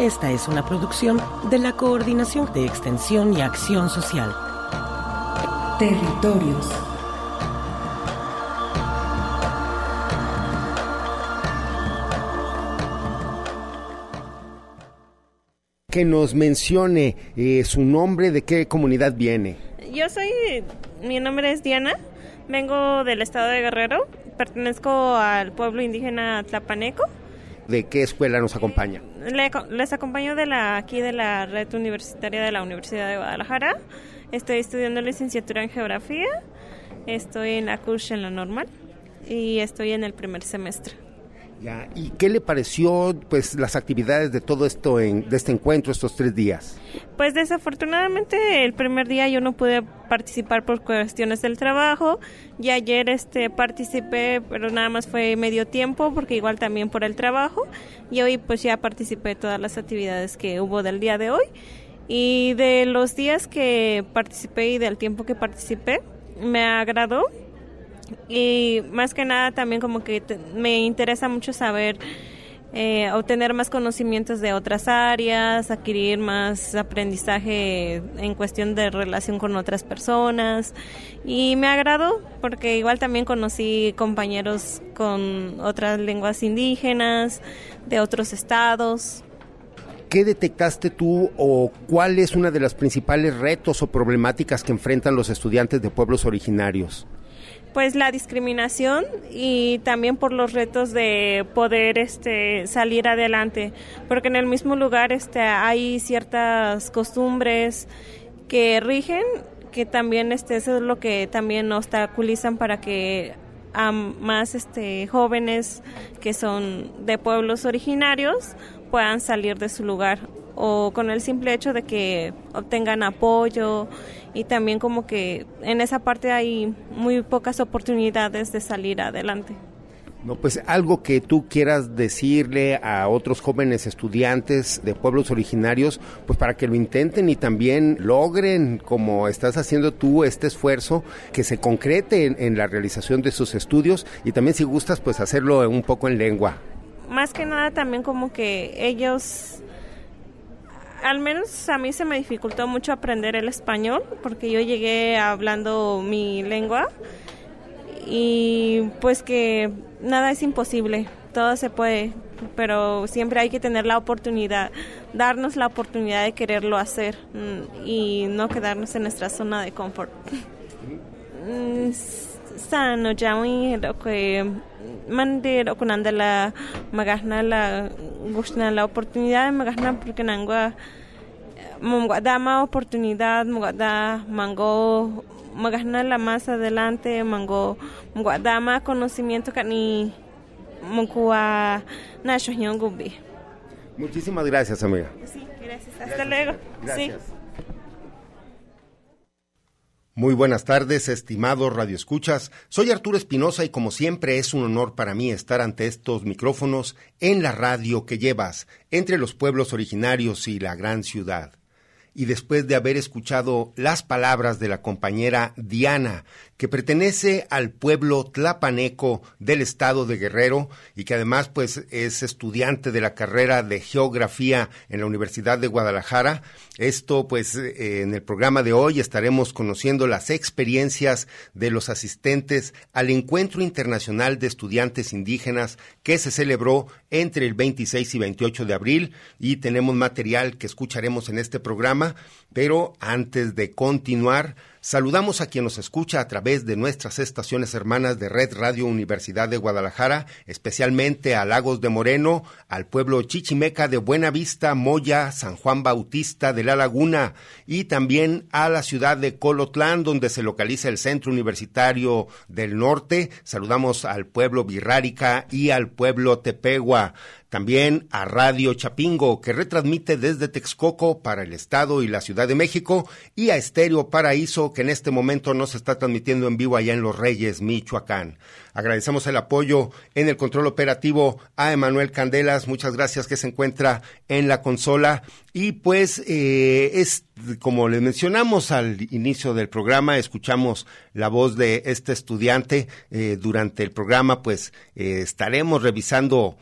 Esta es una producción de la Coordinación de Extensión y Acción Social. Territorios. Que nos mencione eh, su nombre, de qué comunidad viene. Yo soy, mi nombre es Diana, vengo del estado de Guerrero, pertenezco al pueblo indígena Tlapaneco. ¿De qué escuela nos acompaña? Le- les acompaño de la, aquí de la red universitaria de la Universidad de Guadalajara. Estoy estudiando licenciatura en geografía, estoy en la CURSH en la normal y estoy en el primer semestre. ¿Y qué le pareció pues las actividades de todo esto, en, de este encuentro, estos tres días? Pues desafortunadamente el primer día yo no pude participar por cuestiones del trabajo. Y ayer este participé pero nada más fue medio tiempo porque igual también por el trabajo. Y hoy pues ya participé de todas las actividades que hubo del día de hoy. Y de los días que participé y del tiempo que participé me agradó y más que nada también como que me interesa mucho saber eh, obtener más conocimientos de otras áreas, adquirir más aprendizaje en cuestión de relación con otras personas y me agradó porque igual también conocí compañeros con otras lenguas indígenas de otros estados. ¿Qué detectaste tú o cuál es una de los principales retos o problemáticas que enfrentan los estudiantes de pueblos originarios? Pues la discriminación y también por los retos de poder este salir adelante. Porque en el mismo lugar este hay ciertas costumbres que rigen que también este eso es lo que también obstaculizan para que a más este jóvenes que son de pueblos originarios puedan salir de su lugar. O con el simple hecho de que obtengan apoyo y también como que en esa parte hay muy pocas oportunidades de salir adelante. No, pues algo que tú quieras decirle a otros jóvenes estudiantes de pueblos originarios, pues para que lo intenten y también logren, como estás haciendo tú, este esfuerzo, que se concrete en, en la realización de sus estudios y también si gustas, pues hacerlo un poco en lengua. Más que nada también como que ellos al menos a mí se me dificultó mucho aprender el español porque yo llegué hablando mi lengua y pues que nada es imposible, todo se puede, pero siempre hay que tener la oportunidad, darnos la oportunidad de quererlo hacer mm, y no quedarnos en nuestra zona de confort. Sano jawi lo que mande lo kunanda la magahna la gushna la oportunidad de magahna porque nangua da más oportunidad da mango magahna la más adelante mango da más conocimiento que ni mukua na gubi Muchísimas gracias, amiga. Sí, gracias. Hasta luego. Gracias. Sí. Muy buenas tardes, estimados radioescuchas. Soy Arturo Espinosa y como siempre es un honor para mí estar ante estos micrófonos en la radio que llevas entre los pueblos originarios y la gran ciudad. Y después de haber escuchado las palabras de la compañera Diana, que pertenece al pueblo tlapaneco del estado de Guerrero y que además pues es estudiante de la carrera de geografía en la Universidad de Guadalajara. Esto pues eh, en el programa de hoy estaremos conociendo las experiencias de los asistentes al Encuentro Internacional de Estudiantes Indígenas que se celebró entre el 26 y 28 de abril y tenemos material que escucharemos en este programa programa, pero antes de continuar, Saludamos a quien nos escucha a través de nuestras estaciones hermanas de Red Radio Universidad de Guadalajara, especialmente a Lagos de Moreno, al pueblo chichimeca de Buena Vista, Moya, San Juan Bautista de la Laguna y también a la ciudad de Colotlán, donde se localiza el Centro Universitario del Norte. Saludamos al pueblo Virrárica y al pueblo Tepegua también a Radio Chapingo, que retransmite desde Texcoco para el Estado y la Ciudad de México, y a Estéreo Paraíso, que en este momento nos está transmitiendo en vivo allá en Los Reyes, Michoacán. Agradecemos el apoyo en el control operativo a Emanuel Candelas, muchas gracias que se encuentra en la consola. Y pues eh, es como le mencionamos al inicio del programa, escuchamos la voz de este estudiante. Eh, durante el programa, pues eh, estaremos revisando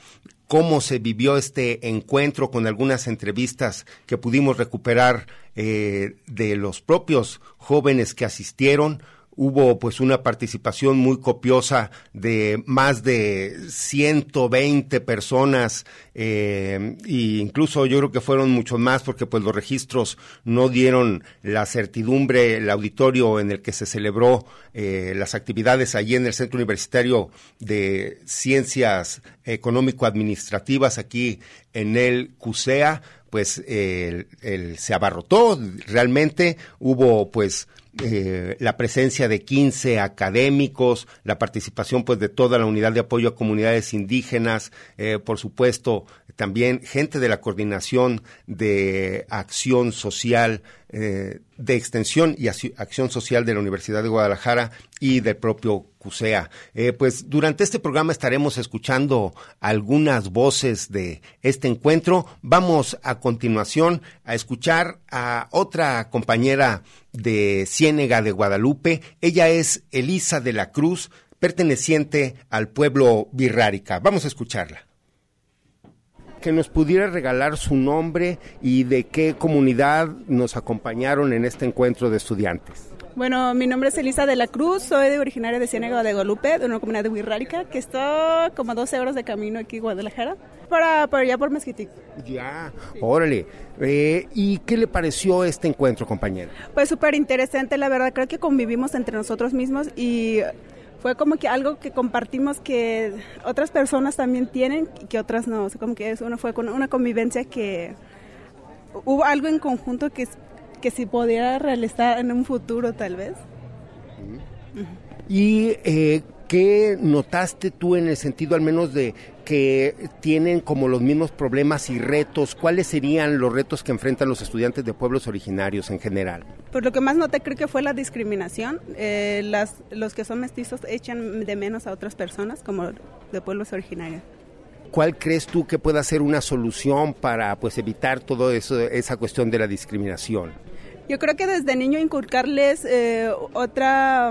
cómo se vivió este encuentro con algunas entrevistas que pudimos recuperar eh, de los propios jóvenes que asistieron hubo pues una participación muy copiosa de más de 120 personas eh, e incluso yo creo que fueron muchos más porque pues los registros no dieron la certidumbre el auditorio en el que se celebró eh, las actividades allí en el Centro Universitario de Ciencias Económico-Administrativas aquí en el CUSEA pues se abarrotó. Realmente hubo pues eh, la presencia de 15 académicos, la participación pues de toda la unidad de apoyo a comunidades indígenas, eh, por supuesto también gente de la coordinación de acción social, eh, de extensión y acción social de la Universidad de Guadalajara y del propio CUSEA. Eh, pues durante este programa estaremos escuchando algunas voces de este encuentro. Vamos a continuación a escuchar a otra compañera de Ciénega de Guadalupe. Ella es Elisa de la Cruz, perteneciente al pueblo Virrárica. Vamos a escucharla que nos pudiera regalar su nombre y de qué comunidad nos acompañaron en este encuentro de estudiantes. Bueno, mi nombre es Elisa de la Cruz, soy de originaria de Ciénaga de Guadalupe, de una comunidad de Huirrárica, que está como a 12 horas de camino aquí en Guadalajara, para, para allá por Mezquitic. Ya, órale. Eh, ¿Y qué le pareció este encuentro, compañera? Pues súper interesante, la verdad, creo que convivimos entre nosotros mismos y fue como que algo que compartimos que otras personas también tienen y que otras no. como que eso fue con una convivencia que hubo algo en conjunto que, que se pudiera realizar en un futuro tal vez. Y eh, ¿Qué notaste tú en el sentido al menos de que tienen como los mismos problemas y retos? ¿Cuáles serían los retos que enfrentan los estudiantes de pueblos originarios en general? Pues lo que más noté creo que fue la discriminación. Eh, las, los que son mestizos echan de menos a otras personas como de pueblos originarios. ¿Cuál crees tú que pueda ser una solución para pues evitar eso, esa cuestión de la discriminación? Yo creo que desde niño inculcarles eh, otra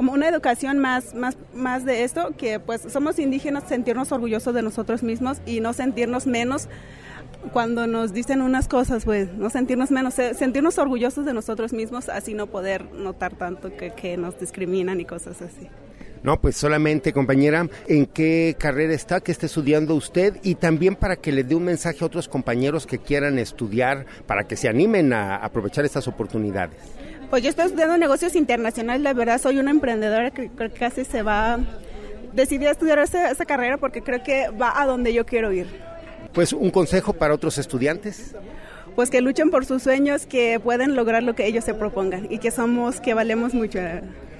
como una educación más, más, más de esto, que pues somos indígenas, sentirnos orgullosos de nosotros mismos y no sentirnos menos cuando nos dicen unas cosas, pues no sentirnos menos, sentirnos orgullosos de nosotros mismos, así no poder notar tanto que, que nos discriminan y cosas así. No, pues solamente, compañera, ¿en qué carrera está, que esté estudiando usted? Y también para que le dé un mensaje a otros compañeros que quieran estudiar, para que se animen a aprovechar estas oportunidades. Pues yo estoy estudiando negocios internacionales, la verdad soy una emprendedora que creo que casi se va, decidí estudiar esa, esa carrera porque creo que va a donde yo quiero ir. Pues un consejo para otros estudiantes pues que luchen por sus sueños, que pueden lograr lo que ellos se propongan y que somos, que valemos mucho.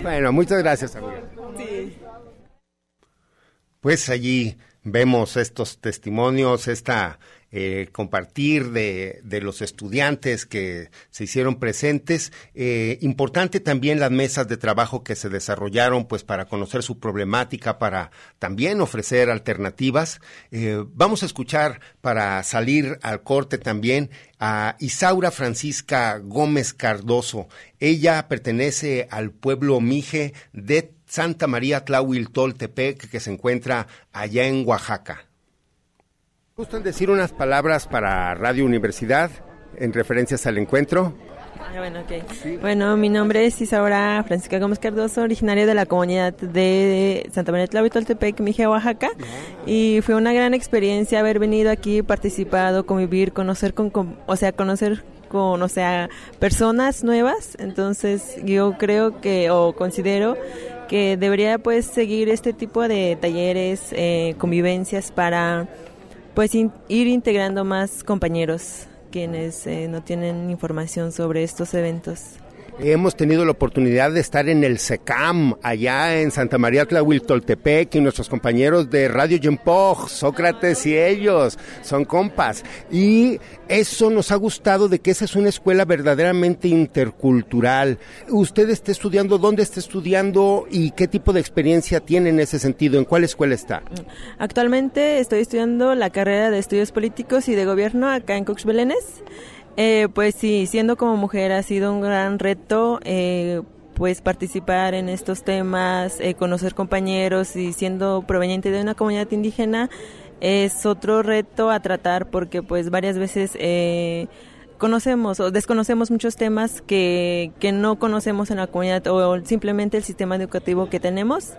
Bueno, muchas gracias, amiga. Sí. Pues allí vemos estos testimonios, esta eh, compartir de, de, los estudiantes que se hicieron presentes. Eh, importante también las mesas de trabajo que se desarrollaron, pues para conocer su problemática, para también ofrecer alternativas. Eh, vamos a escuchar para salir al corte también a Isaura Francisca Gómez Cardoso. Ella pertenece al pueblo Mije de Santa María Tlahuiltoltepec, que se encuentra allá en Oaxaca. ¿Gustan decir unas palabras para Radio Universidad en referencias al encuentro? Ah, bueno, Bueno, mi nombre es Isaura Francisca Gómez Cardoso, originaria de la comunidad de Santa María Tlahuitoltepec, Mije, Oaxaca. Y fue una gran experiencia haber venido aquí, participado, convivir, conocer con, o sea, conocer con, o sea, personas nuevas. Entonces, yo creo que, o considero que debería pues seguir este tipo de talleres, eh, convivencias para pues ir integrando más compañeros quienes eh, no tienen información sobre estos eventos. Hemos tenido la oportunidad de estar en el SECAM, allá en Santa María Tlahuiltoltepec, y nuestros compañeros de Radio Yempoj, Sócrates y ellos, son compas. Y eso nos ha gustado de que esa es una escuela verdaderamente intercultural. ¿Usted está estudiando, dónde está estudiando y qué tipo de experiencia tiene en ese sentido? ¿En cuál escuela está? Actualmente estoy estudiando la carrera de estudios políticos y de gobierno acá en Cox Belénes. Eh, pues sí, siendo como mujer ha sido un gran reto. Eh, pues participar en estos temas, eh, conocer compañeros y siendo proveniente de una comunidad indígena es otro reto a tratar porque pues varias veces conocemos o desconocemos muchos temas que, que no conocemos en la comunidad o simplemente el sistema educativo que tenemos.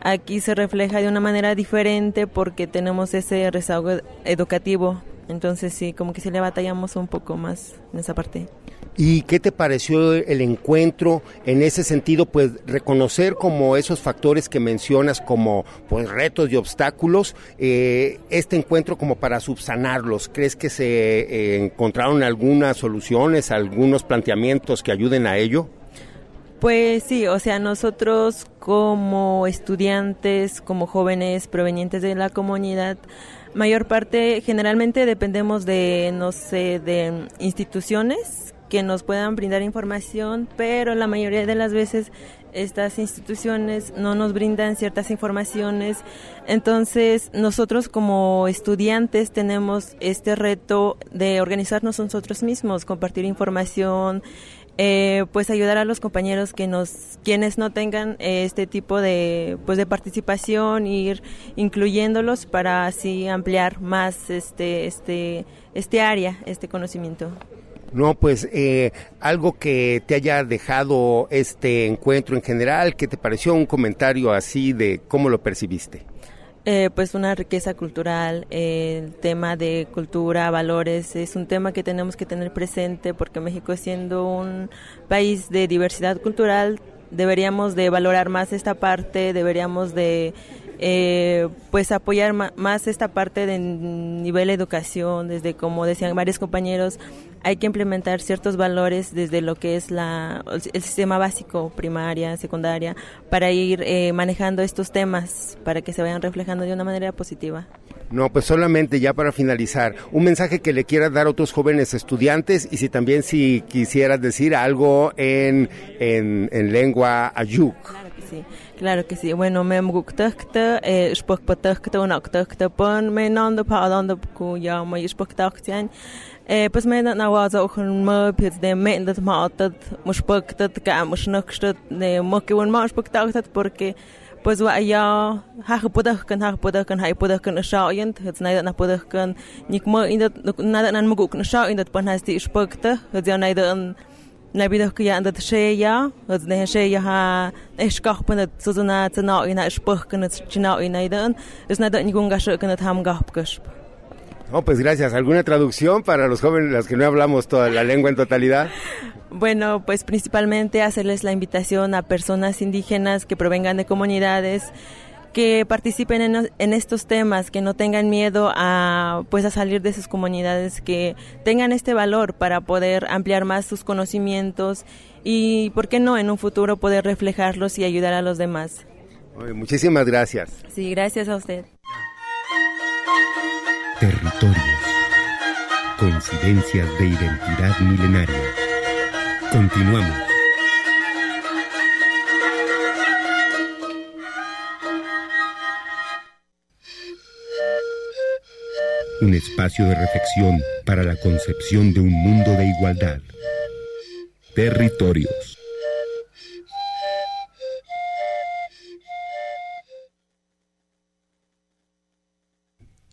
Aquí se refleja de una manera diferente porque tenemos ese rezago educativo entonces sí, como que sí le batallamos un poco más en esa parte. ¿Y qué te pareció el encuentro en ese sentido? Pues reconocer como esos factores que mencionas como pues retos y obstáculos, eh, este encuentro como para subsanarlos. ¿Crees que se eh, encontraron algunas soluciones, algunos planteamientos que ayuden a ello? Pues sí, o sea, nosotros como estudiantes, como jóvenes provenientes de la comunidad, mayor parte, generalmente dependemos de, no sé, de instituciones que nos puedan brindar información, pero la mayoría de las veces estas instituciones no nos brindan ciertas informaciones. Entonces, nosotros como estudiantes tenemos este reto de organizarnos nosotros mismos, compartir información, eh, pues ayudar a los compañeros que nos quienes no tengan eh, este tipo de pues de participación ir incluyéndolos para así ampliar más este este este área este conocimiento no, pues eh, algo que te haya dejado este encuentro en general, que te pareció un comentario así de cómo lo percibiste. Eh, pues una riqueza cultural, el tema de cultura, valores, es un tema que tenemos que tener presente porque México siendo un país de diversidad cultural, deberíamos de valorar más esta parte, deberíamos de eh, pues apoyar más esta parte de nivel educación, desde como decían varios compañeros, hay que implementar ciertos valores desde lo que es la, el sistema básico, primaria, secundaria, para ir eh, manejando estos temas, para que se vayan reflejando de una manera positiva. No, pues solamente ya para finalizar, un mensaje que le quieras dar a otros jóvenes estudiantes y si también si quisieras decir algo en, en, en lengua ayuk. Claro que sí. Claro que sí. Bueno, me guktakta, eh, spokpatakta, unaktakta, pon me nanda pa adanda ku ya ma ispoktaktian. Eh, pues me na waza och en möpit de mendat matat muspaktat ka musnakstat de moki un ma spoktaktat porque pues wa ya ha pudah kan ha pudah kan ha pudah kan sha yent het na na pudah kan nik mo indat nada nan muguk na sha indat pan hasti spokta het ya na dan na bidach ya andat she ya het ne she ya ha so na gasp Oh, pues gracias. ¿Alguna traducción para los jóvenes, las que no hablamos toda la lengua en totalidad? Bueno, pues principalmente hacerles la invitación a personas indígenas que provengan de comunidades que participen en, estos temas, que no tengan miedo a pues a salir de sus comunidades, que tengan este valor para poder ampliar más sus conocimientos y, ¿por qué no, en un futuro poder reflejarlos y ayudar a los demás? muchísimas gracias. Sí, gracias a usted. Territorios. Coincidencias de identidad milenaria. Continuamos. Un espacio de reflexión para la concepción de un mundo de igualdad. Territorios.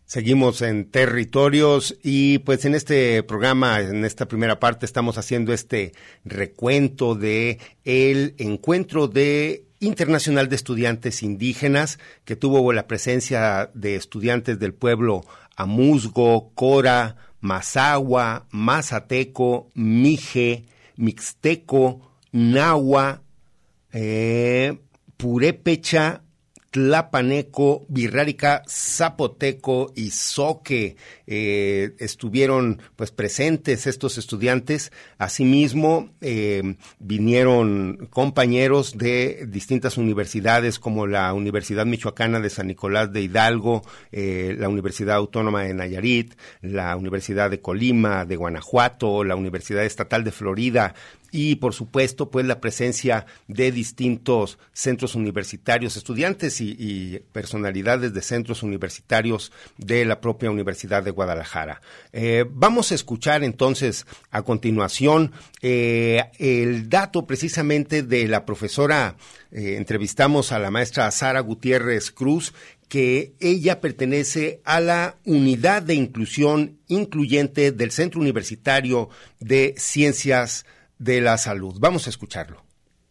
Seguimos en territorios y pues en este programa, en esta primera parte, estamos haciendo este recuento de el encuentro de internacional de estudiantes indígenas que tuvo la presencia de estudiantes del pueblo Amuzgo, Cora, Mazagua, Mazateco, Mije, Mixteco, Nahua, eh, Purépecha, Tlapaneco, Virrárica, Zapoteco y Soque eh, estuvieron pues presentes estos estudiantes. Asimismo, eh, vinieron compañeros de distintas universidades como la Universidad Michoacana de San Nicolás de Hidalgo, eh, la Universidad Autónoma de Nayarit, la Universidad de Colima, de Guanajuato, la Universidad Estatal de Florida, y por supuesto pues la presencia de distintos centros universitarios, estudiantes y, personalidades de centros universitarios de la propia Universidad de Guadalajara. Eh, vamos a escuchar entonces a continuación eh, el dato precisamente de la profesora, eh, entrevistamos a la maestra Sara Gutiérrez Cruz, que ella pertenece a la unidad de inclusión incluyente del Centro Universitario de Ciencias de la salud. Vamos a escucharlo.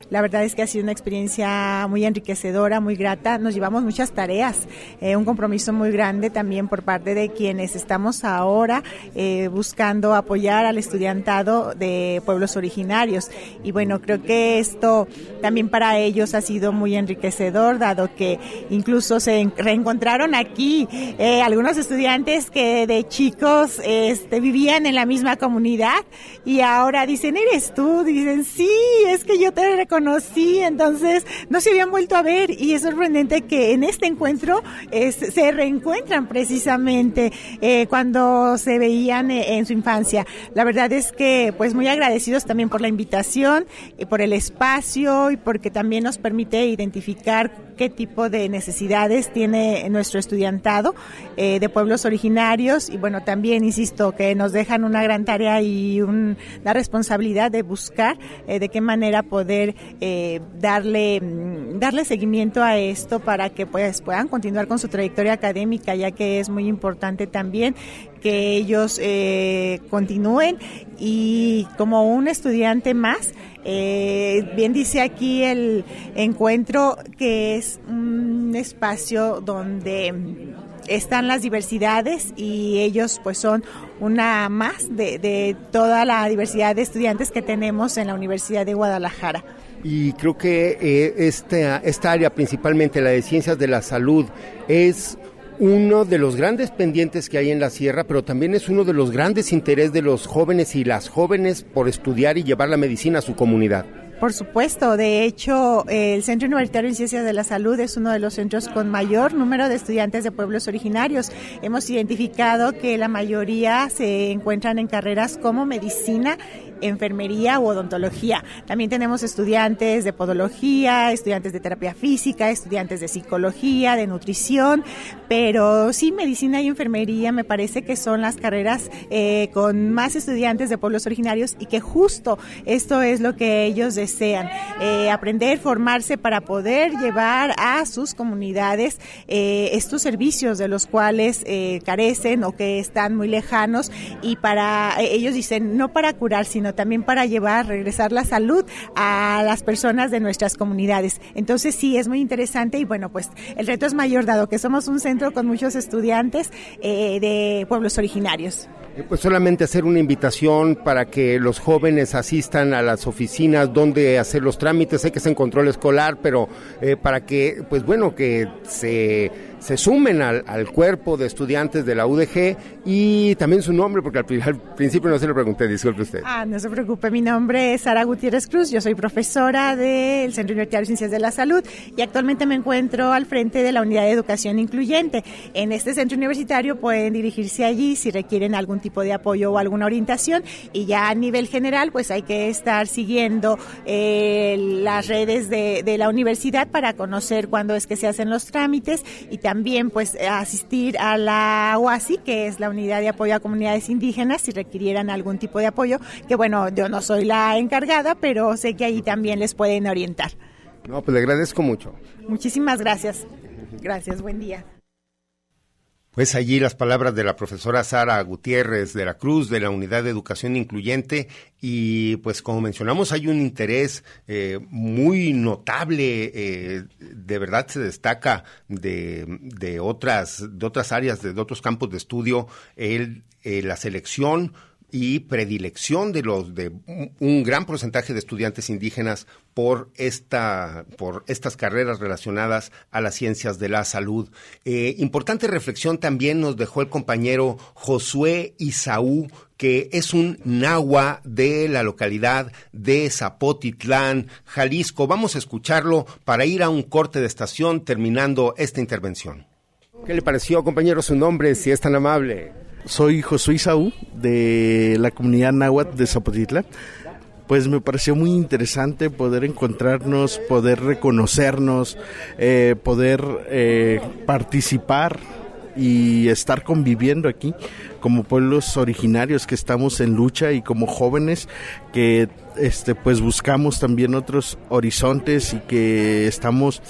La verdad es que ha sido una experiencia muy enriquecedora, muy grata. Nos llevamos muchas tareas, eh, un compromiso muy grande también por parte de quienes estamos ahora eh, buscando apoyar al estudiantado de pueblos originarios. Y bueno, creo que esto también para ellos ha sido muy enriquecedor, dado que incluso se reencontraron aquí eh, algunos estudiantes que de chicos este, vivían en la misma comunidad y ahora dicen, ¿eres tú? Dicen, sí, es que yo te conocí, entonces no se habían vuelto a ver y es sorprendente que en este encuentro se reencuentran precisamente eh, cuando se veían eh, en su infancia. La verdad es que pues muy agradecidos también por la invitación, y por el espacio y porque también nos permite identificar qué tipo de necesidades tiene nuestro estudiantado eh, de pueblos originarios y bueno, también insisto que nos dejan una gran tarea y una responsabilidad de buscar de qué manera poder eh, darle, mm, darle seguimiento a esto para que pues, puedan continuar con su trayectoria académica, ya que es muy importante también que ellos eh, continúen. Y como un estudiante más, eh, bien dice aquí el encuentro que es un espacio donde están las diversidades y ellos pues son una más de, de toda la diversidad de estudiantes que tenemos en la Universidad de Guadalajara y creo que eh, esta, esta área, principalmente la de ciencias de la salud, es uno de los grandes pendientes que hay en la sierra, pero también es uno de los grandes intereses de los jóvenes y las jóvenes por estudiar y llevar la medicina a su comunidad. Por supuesto, de hecho, el Centro Universitario en Ciencias de la Salud es uno de los centros con mayor número de estudiantes de pueblos originarios. Hemos identificado que la mayoría se encuentran en carreras como medicina enfermería u odontología. También tenemos estudiantes de podología, estudiantes de terapia física, estudiantes de psicología, de nutrición, pero sí medicina y enfermería me parece que son las carreras eh, con más estudiantes de pueblos originarios y que justo esto es lo que ellos desean, eh, aprender, formarse para poder llevar a sus comunidades eh, estos servicios de los cuales carecen o que están muy lejanos y para ellos dicen no para curar sino también para llevar, regresar la salud a las personas de nuestras comunidades. Entonces sí, es muy interesante y bueno, pues el reto es mayor dado que somos un centro con muchos estudiantes eh, de pueblos originarios. Eh, pues solamente hacer una invitación para que los jóvenes asistan a las oficinas donde hacer los trámites, sé que es en control escolar, pero eh, para que, pues bueno, que se se sumen al, cuerpo de estudiantes de la UDG y también su nombre, porque al, principio no se lo pregunté, disculpe usted. Ah, no se preocupe, mi nombre es Sara Gutiérrez Cruz, yo soy profesora del Centro Universitario de Ciencias de la Salud y actualmente me encuentro al frente de la Unidad de Educación Incluyente. En este centro universitario pueden dirigirse allí si requieren algún tipo de apoyo o alguna orientación y ya a nivel general pues hay que estar siguiendo eh, las redes de, de la universidad para conocer cuándo es que se hacen los trámites y también también pues asistir a la UASI, que es la Unidad de Apoyo a Comunidades Indígenas, si requirieran algún tipo de apoyo, que bueno, yo no soy la encargada, pero sé que ahí también les pueden orientar. No, pues le agradezco mucho. Muchísimas gracias. Gracias, buen día. Pues allí las palabras de la profesora Sara Gutiérrez de la Cruz de la Unidad de Educación Incluyente y pues como mencionamos hay un interés eh, muy notable, eh, de verdad se destaca de, de, otras, de otras áreas, de, otros campos de estudio, el, eh, la selección y predilección de los de un gran porcentaje de estudiantes indígenas por esta por estas carreras relacionadas a las ciencias de la salud. Eh, importante reflexión también nos dejó el compañero Josué Isaú, que es un nahua de la localidad de Zapotitlán, Jalisco. Vamos a escucharlo para ir a un corte de estación terminando esta intervención. ¿Qué le pareció, compañero, su nombre, si es tan amable? Soy Josué Isaú de la comunidad náhuatl de Zapotitlán. Pues me pareció muy interesante poder encontrarnos, poder reconocernos, eh, poder eh, participar y estar conviviendo aquí como pueblos originarios que estamos en lucha y como jóvenes que este pues buscamos también otros horizontes y que estamos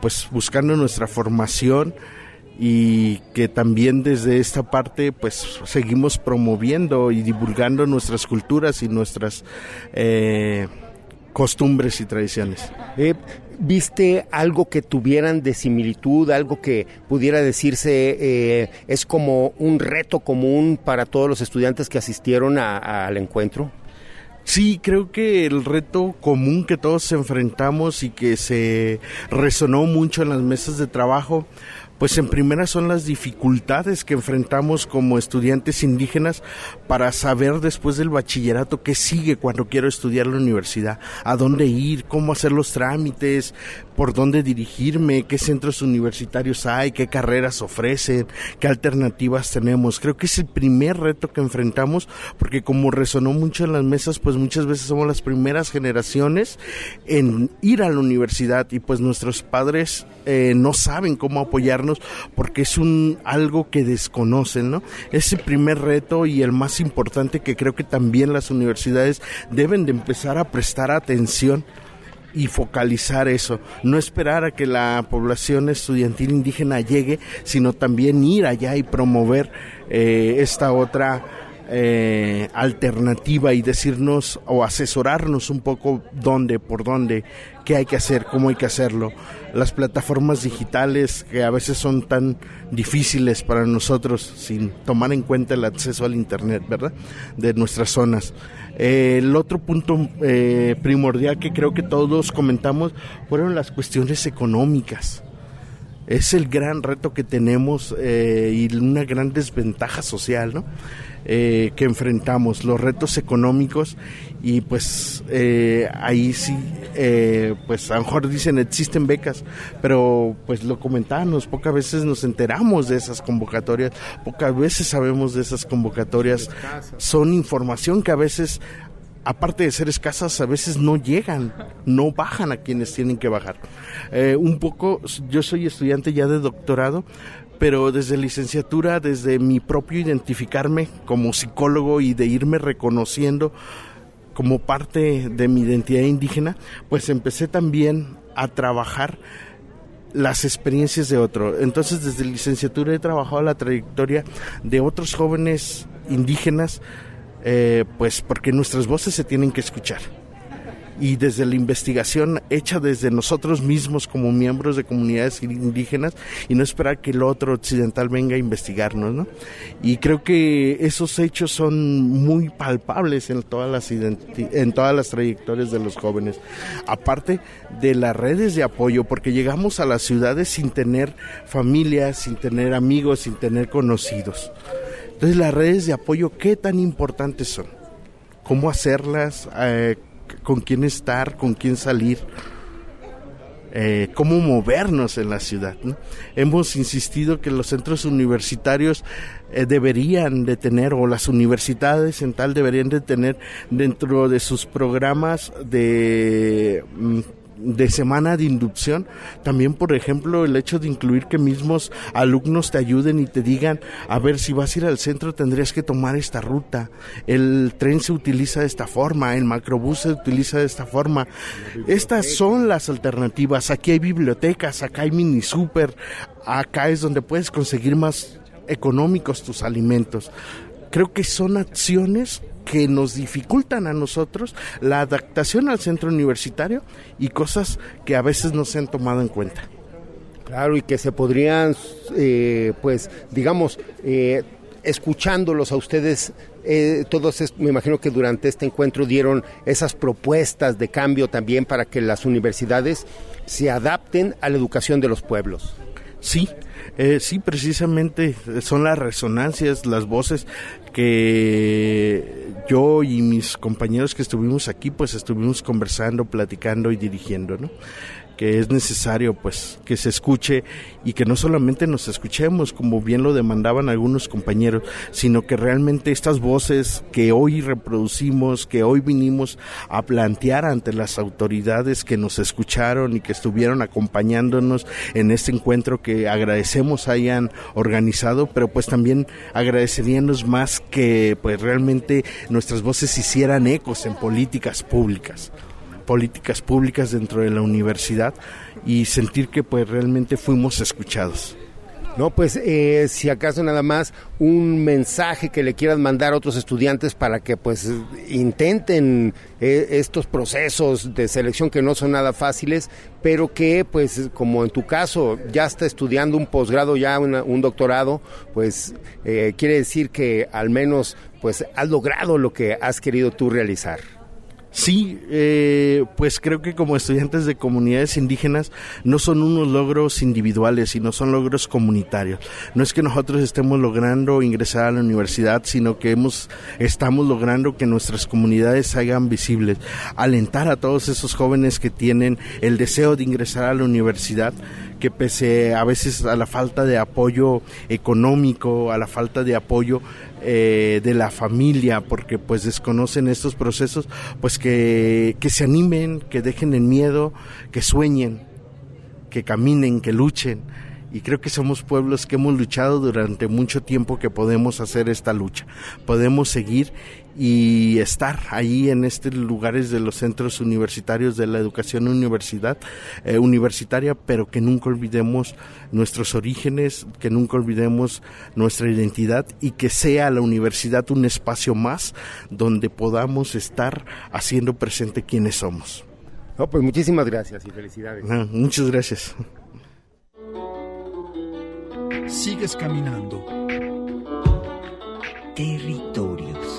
pues buscando nuestra formación y que también desde esta parte pues seguimos promoviendo y divulgando nuestras culturas y nuestras eh, costumbres y tradiciones. Eh, ¿Viste algo que tuvieran de similitud, algo que pudiera decirse eh, es como un reto común para todos los estudiantes que asistieron al encuentro? Sí, creo que el reto común que todos enfrentamos y que se resonó mucho en las mesas de trabajo pues en primera son las dificultades que enfrentamos como estudiantes indígenas para saber después del bachillerato qué sigue cuando quiero estudiar la universidad, a dónde ir, cómo hacer los trámites, por dónde dirigirme, qué centros universitarios hay, qué carreras ofrecen, qué alternativas tenemos. Creo que es el primer reto que enfrentamos porque como resonó mucho en las mesas, pues muchas veces somos las primeras generaciones en ir a la universidad y pues nuestros padres eh, no saben cómo apoyarnos porque es un algo que desconocen, ¿no? Es el primer reto y el más importante que creo que también las universidades deben de empezar a prestar atención y focalizar eso, no esperar a que la población estudiantil indígena llegue, sino también ir allá y promover eh, esta otra eh, alternativa y decirnos o asesorarnos un poco dónde, por dónde, qué hay que hacer, cómo hay que hacerlo. Las plataformas digitales que a veces son tan difíciles para nosotros sin tomar en cuenta el acceso al Internet, ¿verdad? De nuestras zonas. Eh, el otro punto eh, primordial que creo que todos comentamos fueron las cuestiones económicas. Es el gran reto que tenemos y una gran desventaja social, ¿no? Que enfrentamos, los retos económicos y pues ahí sí, pues a lo mejor dicen existen becas, pero pues lo comentábamos, pocas veces nos enteramos de esas convocatorias, pocas veces sabemos de esas convocatorias, son información que a veces aparte de ser escasas, a veces no llegan, no bajan a quienes tienen que bajar. Eh, un poco, yo soy estudiante ya de doctorado, pero desde licenciatura, desde mi propio identificarme como psicólogo y de irme reconociendo como parte de mi identidad indígena, pues empecé también a trabajar las experiencias de otro. Entonces, desde licenciatura he trabajado la trayectoria de otros jóvenes indígenas, eh, pues porque nuestras voces se tienen que escuchar. Y desde la investigación hecha desde nosotros mismos como miembros de comunidades indígenas y no esperar que el otro occidental venga a investigarnos, ¿no? Y creo que esos hechos son muy palpables en todas las en todas las trayectorias de los jóvenes. Aparte de las redes de apoyo, porque llegamos a las ciudades sin tener familias, sin tener amigos, sin tener conocidos. Entonces las redes de apoyo, ¿qué tan importantes son? ¿Cómo hacerlas? Eh, ¿Con quién estar? ¿Con quién salir? Eh, cómo movernos en la ciudad. Hemos insistido que los centros universitarios eh, deberían de tener, o las universidades en tal deberían de tener dentro de sus programas de... Mm, de semana de inducción, también por ejemplo el hecho de incluir que mismos alumnos te ayuden y te digan, a ver, si vas a ir al centro tendrías que tomar esta ruta, el tren se utiliza de esta forma, el macrobús se utiliza de esta forma. Estas son las alternativas, aquí hay bibliotecas, acá hay mini super, acá es donde puedes conseguir más económicos tus alimentos. Creo que son acciones que nos dificultan a nosotros la adaptación al centro universitario y cosas que a veces no se han tomado en cuenta. Claro, y que se podrían, eh, pues, digamos, eh, escuchándolos a ustedes, eh, todos, me imagino que durante este encuentro dieron esas propuestas de cambio también para que las universidades se adapten a la educación de los pueblos. Sí, eh, sí, precisamente son las resonancias, las voces que yo y mis compañeros que estuvimos aquí, pues estuvimos conversando, platicando y dirigiendo, ¿no? Que es necesario pues que se escuche y que no solamente nos escuchemos como bien lo demandaban algunos compañeros, sino que realmente estas voces que hoy reproducimos, que hoy vinimos a plantear ante las autoridades que nos escucharon y que estuvieron acompañándonos en este encuentro que agradecemos hayan organizado, pero pues también agradeceríamos más que pues realmente nuestras voces hicieran ecos en políticas públicas políticas públicas dentro de la universidad y sentir que pues realmente fuimos escuchados. No, pues eh, si acaso nada más un mensaje que le quieran mandar a otros estudiantes para que pues intenten eh, estos procesos de selección que no son nada fáciles, pero que pues como en tu caso ya está estudiando un posgrado, ya un doctorado, pues eh, quiere decir que al menos pues has logrado lo que has querido tú realizar. Sí, eh, pues creo que como estudiantes de comunidades indígenas no son unos logros individuales, sino son logros comunitarios. No es que nosotros estemos logrando ingresar a la universidad, sino que hemos, estamos logrando que nuestras comunidades se hagan visibles. Alentar a todos esos jóvenes que tienen el deseo de ingresar a la universidad, que pese a veces a la falta de apoyo económico, a la falta de apoyo eh, de la familia, porque pues desconocen estos procesos, pues que, que se animen, que dejen el miedo, que sueñen, que caminen, que luchen y creo que somos pueblos que hemos luchado durante mucho tiempo que podemos hacer esta lucha. Podemos seguir y estar ahí en estos lugares de los centros universitarios de la educación universidad eh, universitaria, pero que nunca olvidemos nuestros orígenes, que nunca olvidemos nuestra identidad y que sea la universidad un espacio más donde podamos estar haciendo presente quiénes somos. pues muchísimas gracias y felicidades. Ah, muchas gracias sigues caminando. Territorios.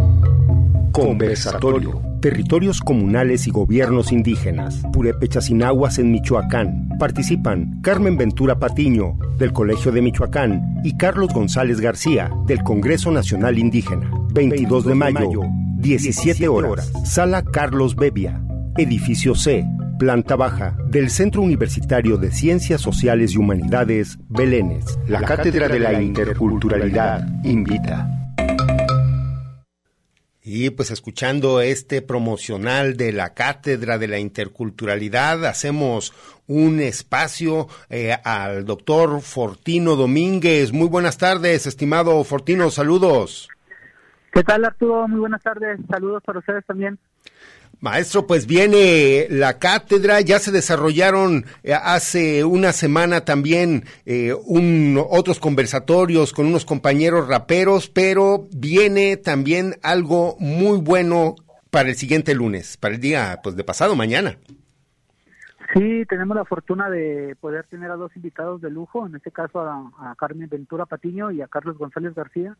Conversatorio. Territorios comunales y gobiernos indígenas. Purépechas-Inahuas en Michoacán. Participan Carmen Ventura Patiño, del Colegio de Michoacán, y Carlos González García, del Congreso Nacional Indígena. 22 de mayo, 17 horas. Sala Carlos Bebia. Edificio C. Planta baja del Centro Universitario de Ciencias Sociales y Humanidades, Belénes. La, Cátedra de la Interculturalidad invita. Y pues escuchando este promocional de la Cátedra de la Interculturalidad, hacemos un espacio eh, al doctor Fortino Domínguez. Muy buenas tardes, estimado Fortino, saludos. ¿Qué tal Arturo? Muy buenas tardes, saludos para ustedes también. Maestro, pues viene la cátedra, ya se desarrollaron eh, hace una semana también eh, un, otros conversatorios con unos compañeros raperos, pero viene también algo muy bueno para el siguiente lunes, para el día pues de pasado mañana. Sí, tenemos la fortuna de poder tener a dos invitados de lujo, en este caso a, Carmen Ventura Patiño y a Carlos González García,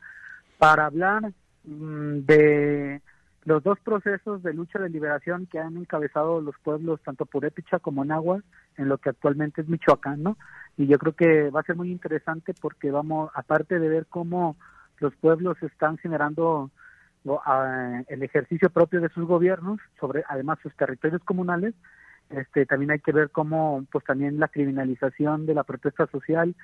para hablar mm, de los dos procesos de lucha de liberación que han encabezado los pueblos tanto Purépicha como Nahua en lo que actualmente es Michoacán, ¿no? Y yo creo que va a ser muy interesante porque vamos, aparte de ver cómo los pueblos están generando el ejercicio propio de sus gobiernos sobre además sus territorios comunales, este también hay que ver cómo pues también la criminalización de la protesta social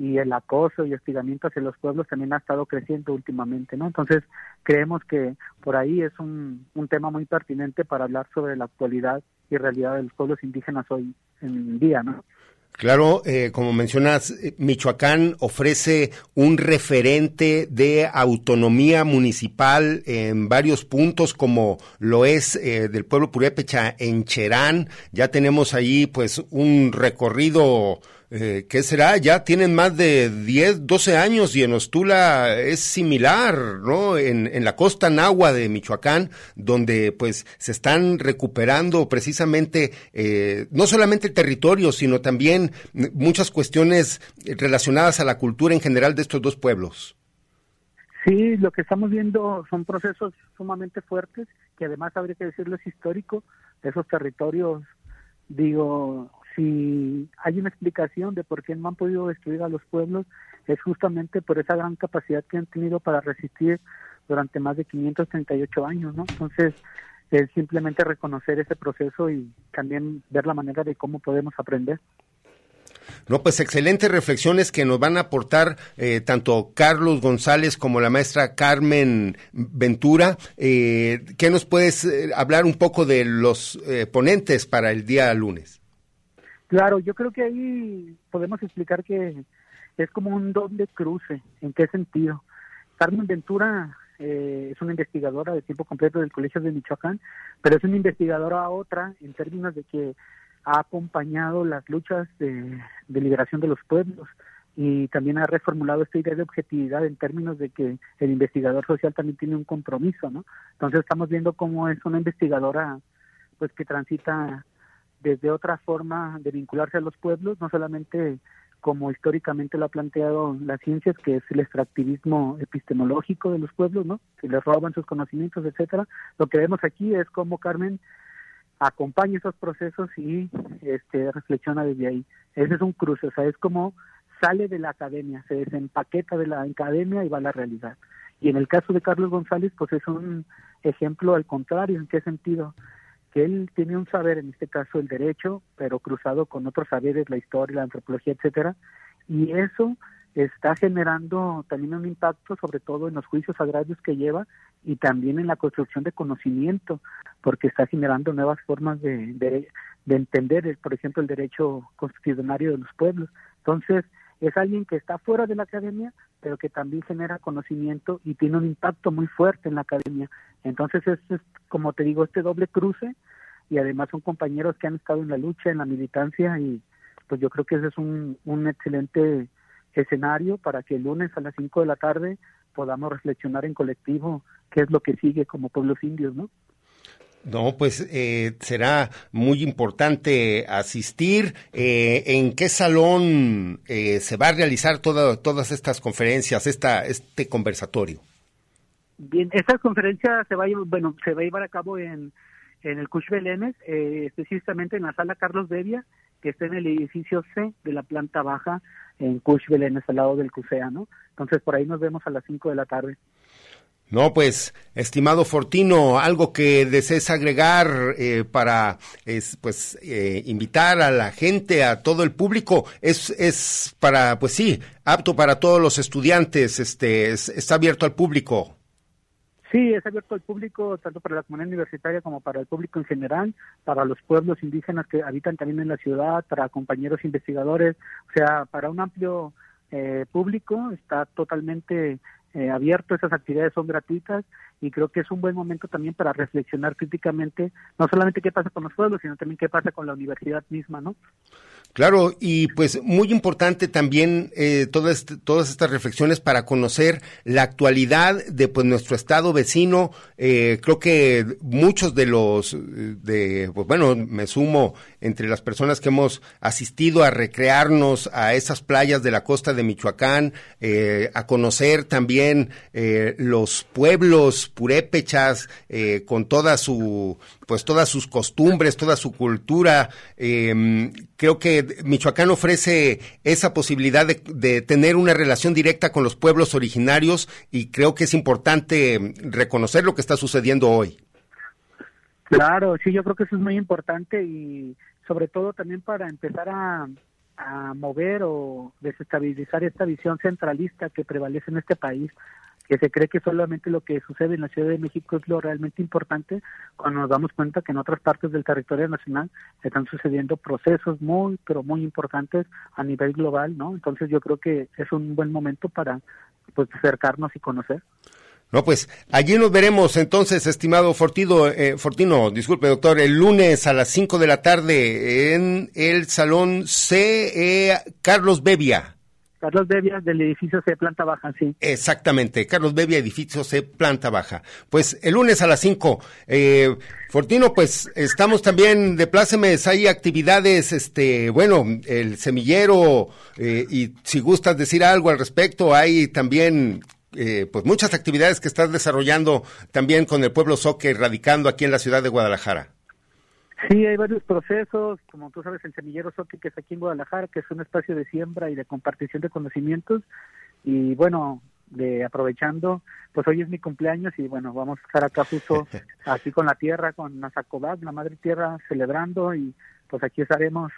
y el acoso y hostigamiento hacia los pueblos también ha estado creciendo últimamente, ¿no? Entonces, creemos que por ahí es un, un tema muy pertinente para hablar sobre la actualidad y realidad de los pueblos indígenas hoy en día, ¿no? Claro, eh, como mencionas, eh, Michoacán ofrece un referente de autonomía municipal en varios puntos, como lo es eh, del pueblo purépecha en Cherán. Ya tenemos ahí pues un recorrido eh, ¿qué será? Ya tienen más de 10, 12 años y en Ostula es similar, ¿no? En, en la costa nahua de Michoacán, donde pues se están recuperando precisamente eh, no solamente el territorio, sino también muchas cuestiones relacionadas a la cultura en general de estos dos pueblos. Sí, lo que estamos viendo son procesos sumamente fuertes, que además habría que decirlo es histórico, esos territorios, digo, si hay una explicación de por qué no han podido destruir a los pueblos, es justamente por esa gran capacidad que han tenido para resistir durante más de 538 años, ¿no? Entonces, es simplemente reconocer ese proceso y también ver la manera de cómo podemos aprender. No, pues excelentes reflexiones que nos van a aportar eh, tanto Carlos González como la maestra Carmen Ventura. Eh, ¿Qué nos puedes eh, hablar un poco de los eh, ponentes para el día lunes? Claro, yo creo que ahí podemos explicar que es como un doble cruce. ¿En qué sentido? Carmen Ventura eh, es una investigadora de tiempo completo del Colegio de Michoacán, pero es una investigadora otra en términos de que ha acompañado las luchas de, de liberación de los pueblos y también ha reformulado esta idea de objetividad en términos de que el investigador social también tiene un compromiso, ¿no? Entonces estamos viendo cómo es una investigadora pues que transita desde otra forma de vincularse a los pueblos, no solamente como históricamente lo ha planteado las ciencias, que es el extractivismo epistemológico de los pueblos, ¿no? Que les roban sus conocimientos, etcétera. Lo que vemos aquí es cómo Carmen acompaña esos procesos y este reflexiona desde ahí. Ese es un cruce, o sea, es como sale de la academia, se desempaqueta de la academia y va a la realidad. Y en el caso de Carlos González, pues es un ejemplo al contrario, ¿en qué sentido? Que él tiene un saber, en este caso el derecho, pero cruzado con otros saberes, la historia, la antropología, etcétera, y eso está generando también un impacto sobre todo en los juicios agrarios que lleva y también en la construcción de conocimiento, porque está generando nuevas formas de, de, de entender, por ejemplo, el derecho constitucionario de los pueblos. Entonces, es alguien que está fuera de la academia, pero que también genera conocimiento y tiene un impacto muy fuerte en la academia. Entonces es, como te digo, este doble cruce y además son compañeros que han estado en la lucha, en la militancia y pues yo creo que ese es un, un excelente escenario para que el lunes a las 5 de la tarde podamos reflexionar en colectivo qué es lo que sigue como pueblos indios, ¿no? No, pues eh, será muy importante asistir. Eh, ¿En qué salón eh, se va a realizar todas estas conferencias, esta, este conversatorio? Bien, esta conferencia se va a, bueno, se va a llevar a cabo en, en el Cush Belénes, eh, específicamente en la sala Carlos Devia, que está en el edificio C de la planta baja en Cush Belénes, al lado del CUSEA, ¿no? Entonces por ahí nos vemos a las 5 de la tarde. No, pues, estimado Fortino, algo que desees agregar eh, para, es, pues, eh, invitar a la gente, a todo el público, es, es para, pues sí, apto para todos los estudiantes, este, es, está abierto al público. Sí, es abierto al público, tanto para la comunidad universitaria como para el público en general, para los pueblos indígenas que habitan también en la ciudad, para compañeros investigadores, o sea, para un amplio eh, público está totalmente eh, abierto, esas actividades son gratuitas y creo que es un buen momento también para reflexionar críticamente, no solamente qué pasa con los pueblos, sino también qué pasa con la universidad misma, ¿no? Claro, y pues muy importante también eh, todas, todas estas reflexiones para conocer la actualidad de pues nuestro estado vecino. Eh, creo que muchos de los, de, pues bueno, me sumo entre las personas que hemos asistido a recrearnos a esas playas de la costa de Michoacán, eh, a conocer también eh, los pueblos purépechas eh, con toda su pues todas sus costumbres, toda su cultura. Eh, creo que Michoacán ofrece esa posibilidad de, tener una relación directa con los pueblos originarios y creo que es importante reconocer lo que está sucediendo hoy. Claro, sí, yo creo que eso es muy importante y sobre todo también para empezar a mover o desestabilizar esta visión centralista que prevalece en este país que se cree que solamente lo que sucede en la Ciudad de México es lo realmente importante, cuando nos damos cuenta que en otras partes del territorio nacional están sucediendo procesos muy, pero muy importantes a nivel global, ¿no? Entonces yo creo que es un buen momento para pues acercarnos y conocer. No, pues allí nos veremos entonces, estimado Fortido, eh, Fortino, disculpe doctor, el lunes a las 5 de la tarde en el Salón C. E Carlos Bevia. Carlos Bevia del edificio C, planta baja, sí. Exactamente, Carlos Bevia, edificio C, planta baja. Pues el lunes a las 5. Eh, Fortino, pues estamos también de plácemes, hay actividades, este, bueno, el semillero, eh, y si gustas decir algo al respecto, hay también eh, pues muchas actividades que estás desarrollando también con el pueblo Soque, radicando aquí en la ciudad de Guadalajara. Sí, hay varios procesos, como tú sabes, el semillero Soque, que es aquí en Guadalajara, que es un espacio de siembra y de compartición de conocimientos. Y bueno, de aprovechando, pues hoy es mi cumpleaños y bueno, vamos a estar acá justo así con la tierra, con Nazacobac, la madre tierra, celebrando y pues aquí estaremos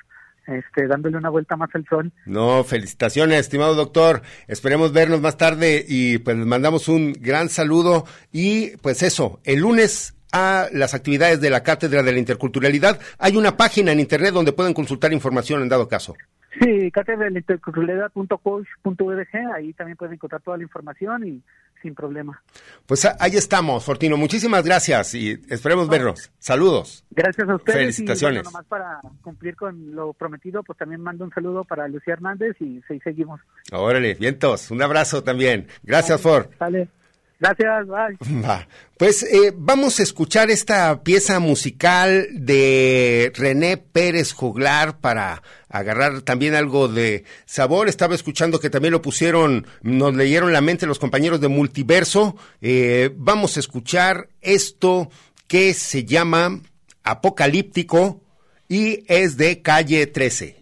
este, dándole una vuelta más al sol. No, felicitaciones, estimado doctor. Esperemos vernos más tarde y pues les mandamos un gran saludo y pues eso, el lunes a las actividades de la Cátedra de la Interculturalidad. Hay una página en internet donde pueden consultar información en dado caso. Sí, cátedra de la interculturalidad.coach.udg, ahí también pueden encontrar toda la información y sin problema. Pues ahí estamos, Fortino. Muchísimas gracias y esperemos vernos. Saludos. Gracias a ustedes. Felicitaciones. Y nomás para cumplir con lo prometido, pues también mando un saludo para Lucía Hernández y seguimos. Órale, vientos. Un abrazo también. Gracias, For. Vale. Gracias, bye. Pues eh, vamos a escuchar esta pieza musical de René Pérez Juglar para agarrar también algo de sabor. Estaba escuchando que también lo pusieron, nos leyeron la mente los compañeros de Multiverso. Eh, vamos a escuchar esto que se llama Apocalíptico y es de Calle 13.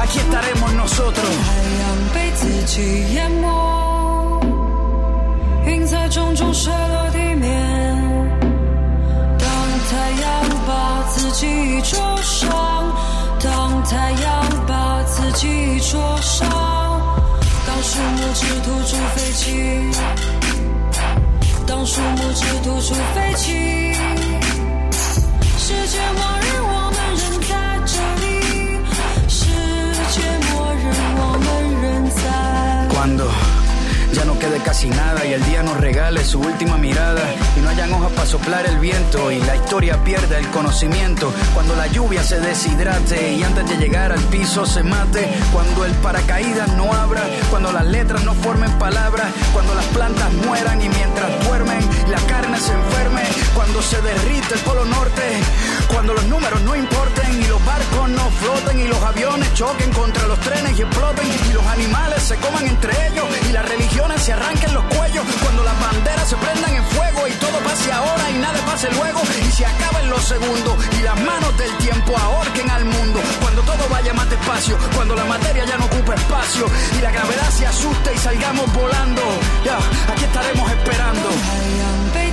太阳被自己淹没，云在重重摔落地面。当太阳把自己灼伤，当太阳把自己灼伤，当树木只吐出废气，当树木只吐出废气，世界末日 casi nada y el día nos regale su última mirada y no hayan hojas para soplar el viento y la historia pierda el conocimiento. Cuando la lluvia se deshidrate y antes de llegar al piso se mate cuando el paracaídas no abra cuando las letras no formen palabras cuando las plantas mueran y mientras duermen la carne se enferme cuando se derrite el polo norte cuando los números no importen y los barcos no floten y los aviones choquen contra los trenes y exploten y los animales se coman entre ellos y la religión se arranquen los cuellos, cuando las banderas se prendan en fuego y todo pase ahora y nada pase luego y se acaben los segundos y las manos del tiempo ahorquen al mundo, cuando todo vaya más despacio, cuando la materia ya no ocupa espacio y la gravedad se asuste y salgamos volando, ya, aquí estaremos esperando.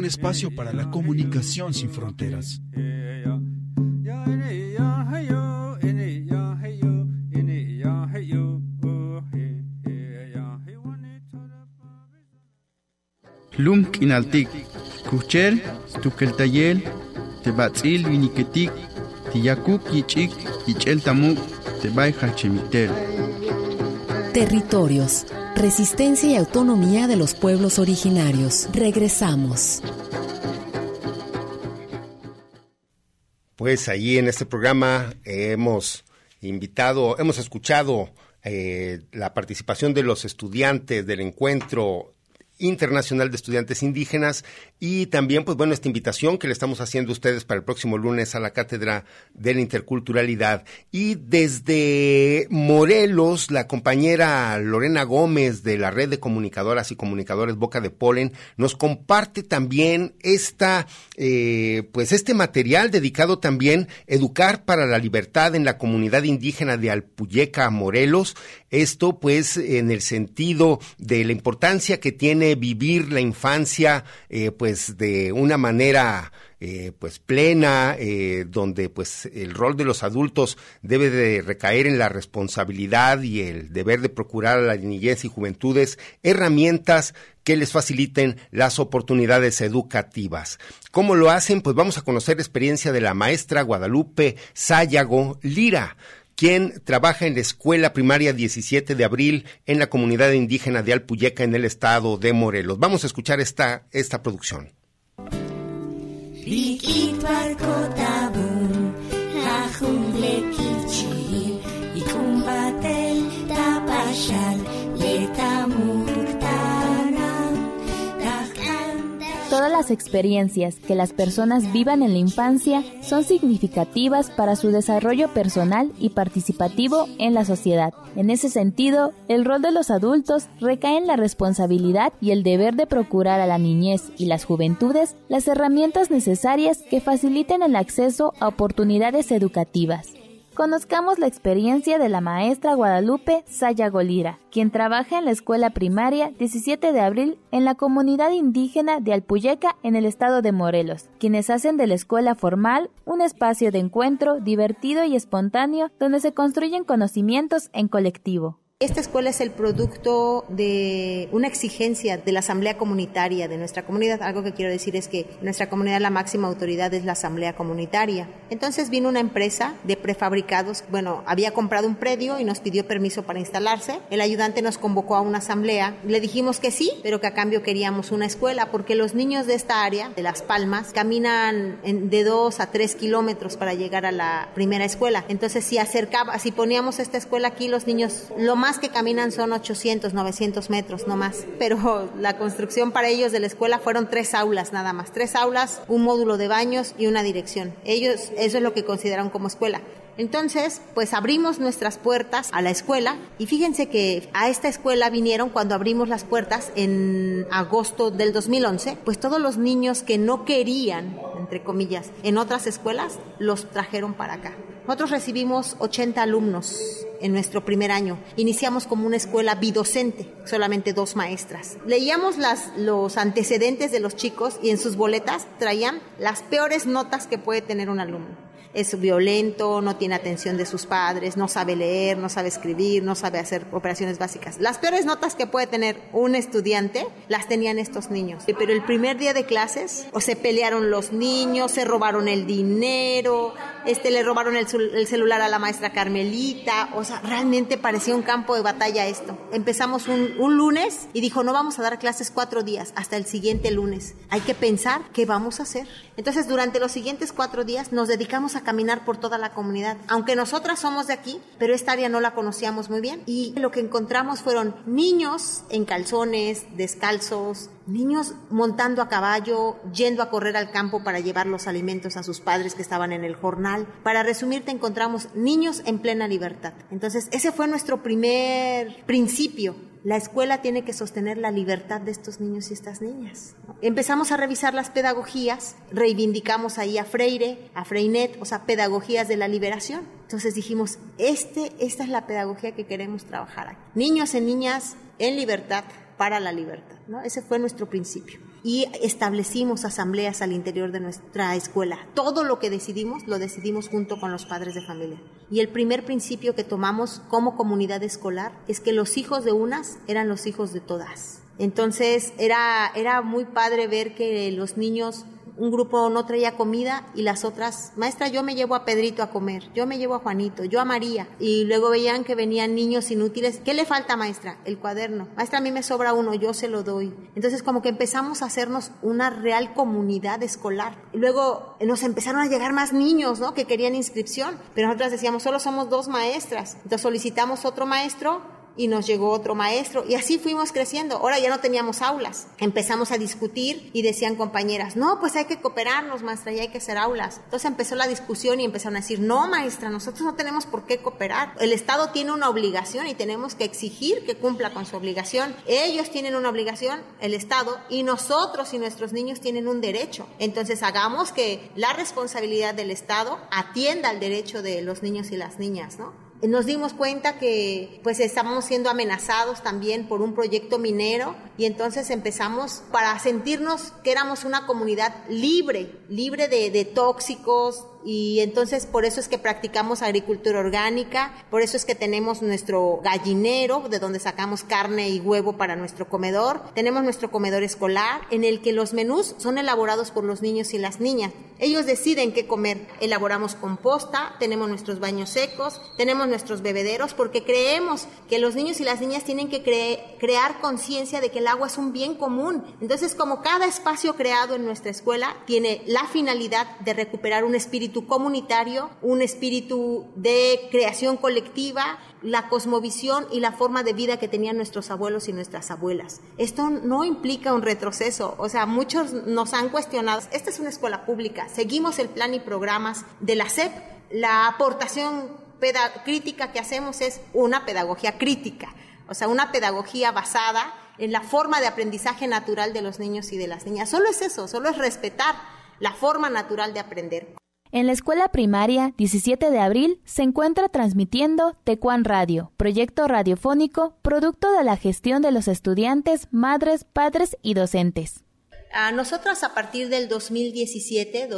Un espacio para la comunicación sin fronteras. Lum kinaltik, kuchel, tukeltayel, tebatzil viniketik, tiyakuk yichik, yichel tamuk, tebay hachemitel. Territorios, resistencia y autonomía de los pueblos originarios. Regresamos. Pues allí en este programa hemos invitado, hemos escuchado eh, la participación de los estudiantes del encuentro Internacional de Estudiantes Indígenas y también, pues bueno, esta invitación que le estamos haciendo a ustedes para el próximo lunes a la Cátedra de la Interculturalidad. Y desde Morelos, la compañera Lorena Gómez de la Red de Comunicadoras y Comunicadores Boca de Polen nos comparte también esta, eh, pues este material dedicado también a educar para la libertad en la comunidad indígena de Alpuyeca, Morelos. Esto, pues, en el sentido de la importancia que tiene vivir la infancia, eh, pues, de una manera eh, pues plena, eh, donde pues el rol de los adultos debe de recaer en la responsabilidad y el deber de procurar a la niñez y juventudes herramientas que les faciliten las oportunidades educativas. ¿Cómo lo hacen? Pues vamos a conocer la experiencia de la maestra Guadalupe Sayago Lira quien trabaja en la Escuela Primaria 17 de Abril en la comunidad indígena de Alpuyeca en el estado de Morelos. Vamos a escuchar esta, esta producción. Las experiencias que las personas vivan en la infancia son significativas para su desarrollo personal y participativo en la sociedad. En ese sentido, el rol de los adultos recae en la responsabilidad y el deber de procurar a la niñez y las juventudes las herramientas necesarias que faciliten el acceso a oportunidades educativas. Conozcamos la experiencia de la maestra Guadalupe Sayagolira, quien trabaja en la escuela primaria 17 de abril en la comunidad indígena de Alpuyeca en el estado de Morelos, quienes hacen de la escuela formal un espacio de encuentro divertido y espontáneo donde se construyen conocimientos en colectivo. Esta escuela es el producto de una exigencia de la asamblea comunitaria de nuestra comunidad. Algo que quiero decir es que nuestra comunidad la máxima autoridad es la asamblea comunitaria. Entonces vino una empresa de prefabricados, bueno, había comprado un predio y nos pidió permiso para instalarse. El ayudante nos convocó a una asamblea. Le dijimos que sí, pero que a cambio queríamos una escuela porque los niños de esta área, de Las Palmas, caminan de dos a tres kilómetros para llegar a la primera escuela. Entonces si acercaba, si poníamos esta escuela aquí, los niños lo más que caminan son 800, 900 metros, no más. Pero la construcción para ellos de la escuela fueron tres aulas nada más. Tres aulas, un módulo de baños y una dirección. Ellos, eso es lo que consideran como escuela. Entonces, pues abrimos nuestras puertas a la escuela y fíjense que a esta escuela vinieron cuando abrimos las puertas en agosto del 2011, pues todos los niños que no querían, entre comillas, en otras escuelas, los trajeron para acá. Nosotros recibimos 80 alumnos en nuestro primer año. Iniciamos como una escuela bidocente, solamente dos maestras. Leíamos los antecedentes de los chicos y en sus boletas traían las peores notas que puede tener un alumno es violento, no tiene atención de sus padres, no sabe leer, no sabe escribir, no sabe hacer operaciones básicas. Las peores notas que puede tener un estudiante las tenían estos niños. Pero el primer día de clases, o se pelearon los niños, se robaron el dinero, este le robaron el, el celular a la maestra Carmelita, o sea, realmente parecía un campo de batalla esto. Empezamos un, un lunes y dijo, no vamos a dar clases cuatro días, hasta el siguiente lunes. Hay que pensar qué vamos a hacer. Entonces, durante los siguientes cuatro días nos dedicamos a caminar por toda la comunidad. Aunque nosotras somos de aquí, pero esta área no la conocíamos muy bien. Y lo que encontramos fueron niños en calzones, descalzos, niños montando a caballo, yendo a correr al campo para llevar los alimentos a sus padres que estaban en el jornal. Para resumirte, encontramos niños en plena libertad. Entonces, ese fue nuestro primer principio la escuela tiene que sostener la libertad de estos niños y estas niñas. Empezamos a revisar las pedagogías, reivindicamos ahí a Freire, a Freinet, o sea, pedagogías de la liberación. Entonces dijimos, este, esta es la pedagogía que queremos trabajar aquí. Niños y niñas en libertad para la libertad. ¿no? Ese fue nuestro principio y establecimos asambleas al interior de nuestra escuela. Todo lo que decidimos lo decidimos junto con los padres de familia. Y el primer principio que tomamos como comunidad escolar es que los hijos de unas eran los hijos de todas. Entonces era, era muy padre ver que los niños un grupo no traía comida y las otras, maestra, yo me llevo a Pedrito a comer, yo me llevo a Juanito, yo a María. Y luego veían que venían niños inútiles. ¿Qué le falta, maestra? El cuaderno. Maestra, a mí me sobra uno, yo se lo doy. Entonces como que empezamos a hacernos una real comunidad escolar. Y luego nos empezaron a llegar más niños, ¿no? Que querían inscripción. Pero nosotras decíamos, solo somos dos maestras. Entonces solicitamos otro maestro y nos llegó otro maestro y así fuimos creciendo. Ahora ya no teníamos aulas. Empezamos a discutir y decían compañeras, no, pues hay que cooperarnos, maestra, y hay que hacer aulas. Entonces empezó la discusión y empezaron a decir, no, maestra, nosotros no tenemos por qué cooperar. El Estado tiene una obligación y tenemos que exigir que cumpla con su obligación. Ellos tienen una obligación, el Estado, y nosotros y nuestros niños tienen un derecho. Entonces hagamos que la responsabilidad del Estado atienda al derecho de los niños y las niñas, ¿no? Nos dimos cuenta que pues estábamos siendo amenazados también por un proyecto minero y entonces empezamos para sentirnos que éramos una comunidad libre, libre de, de tóxicos, y entonces por eso es que practicamos agricultura orgánica, por eso es que tenemos nuestro gallinero de donde sacamos carne y huevo para nuestro comedor, tenemos nuestro comedor escolar en el que los menús son elaborados por los niños y las niñas. Ellos deciden qué comer, elaboramos composta, tenemos nuestros baños secos, tenemos nuestros bebederos porque creemos que los niños y las niñas tienen que crear conciencia de que el agua es un bien común. Entonces como cada espacio creado en nuestra escuela tiene la finalidad de recuperar un espíritu comunitario, un espíritu de creación colectiva, la cosmovisión y la forma de vida que tenían nuestros abuelos y nuestras abuelas. Esto no implica un retroceso, o sea, muchos nos han cuestionado, esta es una escuela pública, seguimos el plan y programas de la SEP, la aportación crítica que hacemos es una pedagogía crítica, o sea, una pedagogía basada en la forma de aprendizaje natural de los niños y de las niñas. Solo es eso, solo es respetar la forma natural de aprender. En la escuela primaria 17 de abril se encuentra transmitiendo Tecuan Radio, proyecto radiofónico producto de la gestión de los estudiantes, madres, padres y docentes. A nosotros a partir del 2017,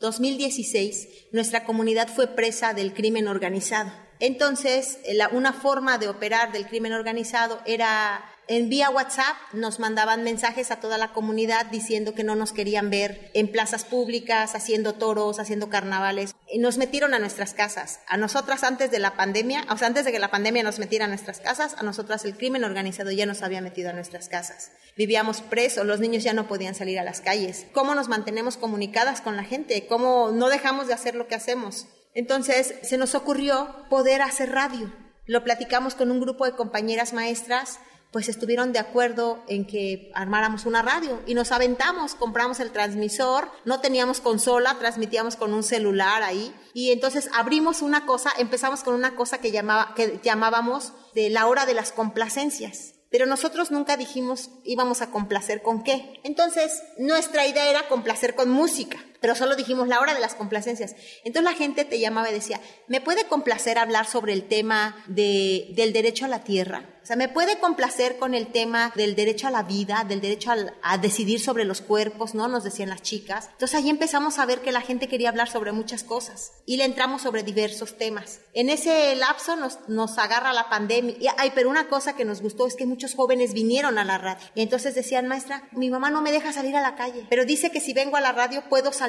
2016, nuestra comunidad fue presa del crimen organizado. Entonces, una forma de operar del crimen organizado era en vía WhatsApp nos mandaban mensajes a toda la comunidad diciendo que no nos querían ver en plazas públicas, haciendo toros, haciendo carnavales. Y nos metieron a nuestras casas. A nosotras antes de la pandemia, o sea, antes de que la pandemia nos metiera a nuestras casas, a nosotras el crimen organizado ya nos había metido a nuestras casas. Vivíamos presos, los niños ya no podían salir a las calles. ¿Cómo nos mantenemos comunicadas con la gente? ¿Cómo no dejamos de hacer lo que hacemos? Entonces se nos ocurrió poder hacer radio. Lo platicamos con un grupo de compañeras maestras pues estuvieron de acuerdo en que armáramos una radio y nos aventamos, compramos el transmisor, no teníamos consola, transmitíamos con un celular ahí y entonces abrimos una cosa, empezamos con una cosa que, llamaba, que llamábamos de la hora de las complacencias. Pero nosotros nunca dijimos íbamos a complacer con qué. Entonces, nuestra idea era complacer con música pero solo dijimos la hora de las complacencias. Entonces la gente te llamaba y decía, ¿me puede complacer hablar sobre el tema de, del derecho a la tierra? O sea, ¿me puede complacer con el tema del derecho a la vida, del derecho a, decidir sobre los cuerpos, ¿no? Nos decían las chicas. Entonces ahí empezamos a ver que la gente quería hablar sobre muchas cosas y le entramos sobre diversos temas. En ese lapso nos, nos agarra la pandemia. Y, ay, pero una cosa que nos gustó es que muchos jóvenes vinieron a la radio. Y entonces decían, maestra, mi mamá no me deja salir a la calle, pero dice que si vengo a la radio puedo salir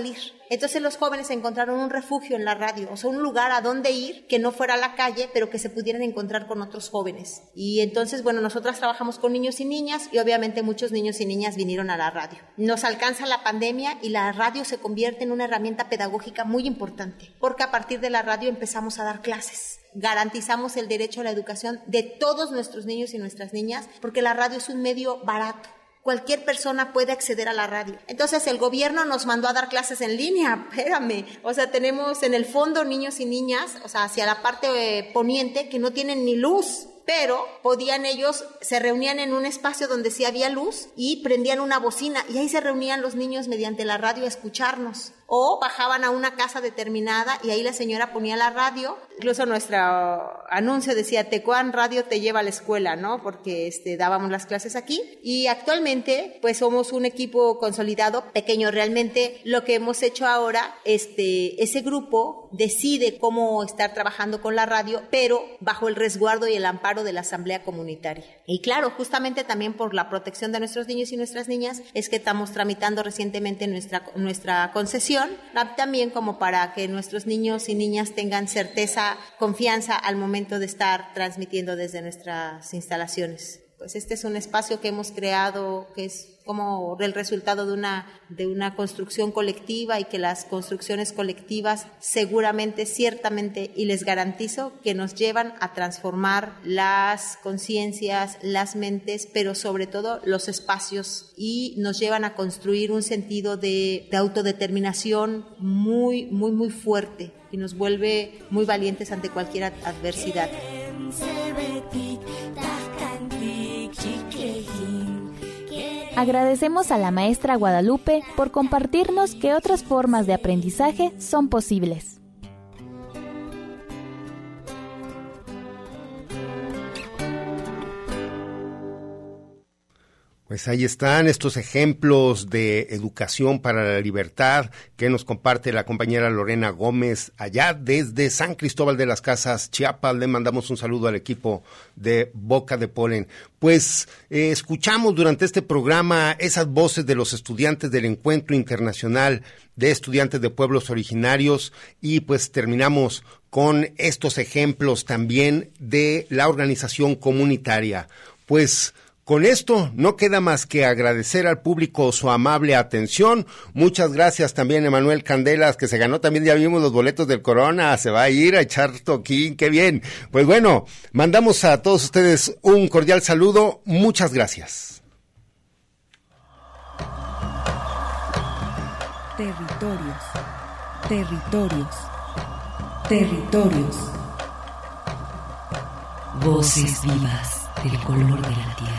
entonces los jóvenes encontraron un refugio en la radio, o sea, un lugar a donde ir que no fuera a la calle, pero que se pudieran encontrar con otros jóvenes. Y entonces, bueno, nosotras trabajamos con niños y niñas y obviamente muchos niños y niñas vinieron a la radio. Nos alcanza la pandemia y la radio se convierte en una herramienta pedagógica muy importante, porque a partir de la radio empezamos a dar clases garantizamos el derecho a la educación de todos nuestros niños y nuestras niñas, porque la radio es un medio barato cualquier persona puede acceder a la radio. Entonces el gobierno nos mandó a dar clases en línea, espérame, o sea, tenemos en el fondo niños y niñas, o sea, hacia la parte eh, poniente que no tienen ni luz pero podían ellos, se reunían en un espacio donde sí había luz y prendían una bocina y ahí se reunían los niños mediante la radio a escucharnos o bajaban a una casa determinada y ahí la señora ponía la radio. Incluso nuestro anuncio decía, Tecuán Radio te lleva a la escuela, ¿no? Porque este, dábamos las clases aquí. Y actualmente, pues somos un equipo consolidado, pequeño realmente. Lo que hemos hecho ahora, este, ese grupo decide cómo estar trabajando con la radio, pero bajo el resguardo y el amparo de la asamblea comunitaria. Y claro, justamente también por la protección de nuestros niños y nuestras niñas, es que estamos tramitando recientemente nuestra, nuestra concesión también como para que nuestros niños y niñas tengan certeza, confianza al momento de estar transmitiendo desde nuestras instalaciones. Pues este es un espacio que hemos creado que es como el resultado de una, de una construcción colectiva y que las construcciones colectivas seguramente, ciertamente, y les garantizo que nos llevan a transformar las conciencias, las mentes, pero sobre todo los espacios y nos llevan a construir un sentido de, de autodeterminación muy, muy, muy fuerte y nos vuelve muy valientes ante cualquier adversidad. Agradecemos a la maestra Guadalupe por compartirnos que otras formas de aprendizaje son posibles. Pues ahí están estos ejemplos de educación para la libertad que nos comparte la compañera Lorena Gómez allá desde San Cristóbal de las Casas, Chiapas. Le mandamos un saludo al equipo de Boca de Polen. Pues eh, escuchamos durante este programa esas voces de los estudiantes del Encuentro Internacional de Estudiantes de Pueblos Originarios y pues terminamos con estos ejemplos también de la organización comunitaria. Pues con esto no queda más que agradecer al público su amable atención. Muchas gracias también Emanuel Candelas, que se ganó también, ya vimos los boletos del Corona, se va a ir a echar toquín, qué bien. Pues bueno, mandamos a todos ustedes un cordial saludo. Muchas gracias. Territorios, territorios, territorios. Voces vivas del color de la tierra.